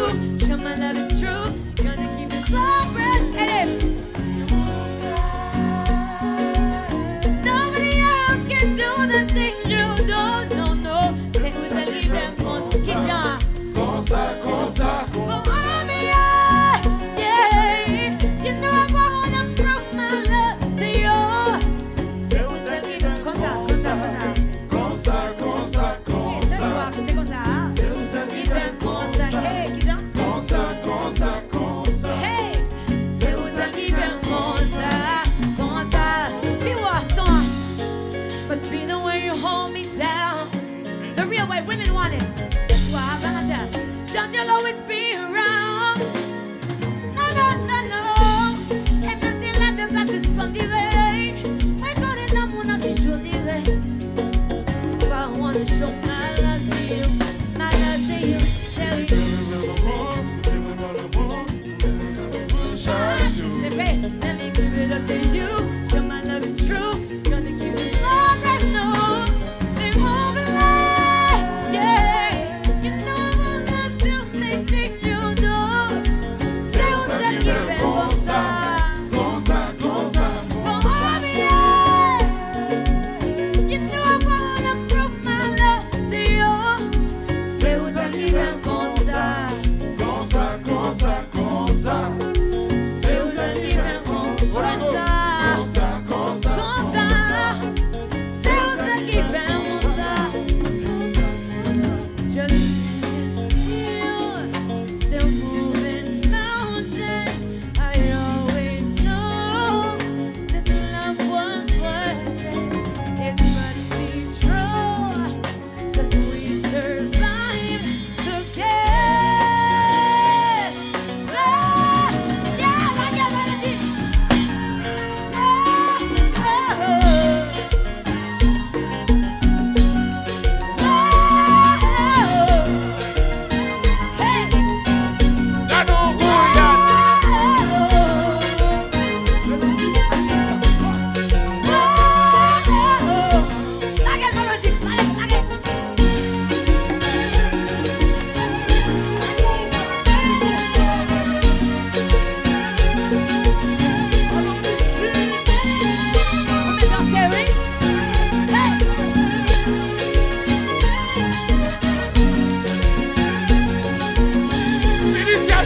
Show my love way women want it. Don't you always be around?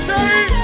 say?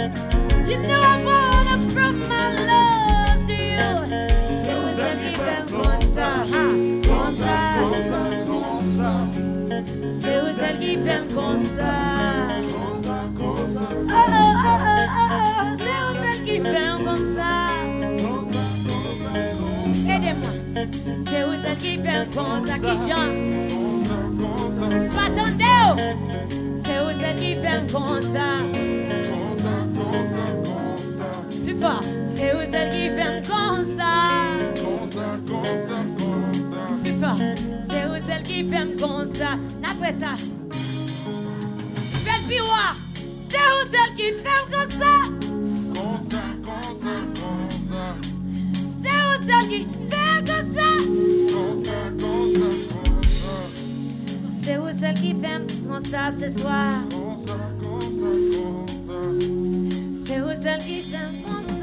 You know I wanna from my love to you. Se você me pergunta, conta, Se você oh oh oh oh oh. Se você me pergunta, aidez-moi. Se você me pergunta, que Jean, pas tendeu. Se você me pergunta. C'est vous celles qui ferment comme ça. Ça, ça, ça. C'est vous celles qui ferment comme ça. Après ça. Faites. C'est vous celles qui ferment comme ça. Ça, ça, comme ça. C'est vous celles qui ferment comme ça. Ça. C'est vous celles qui ferment comme ça ce soir? Ça, ça, ça. se usa el guitarrón.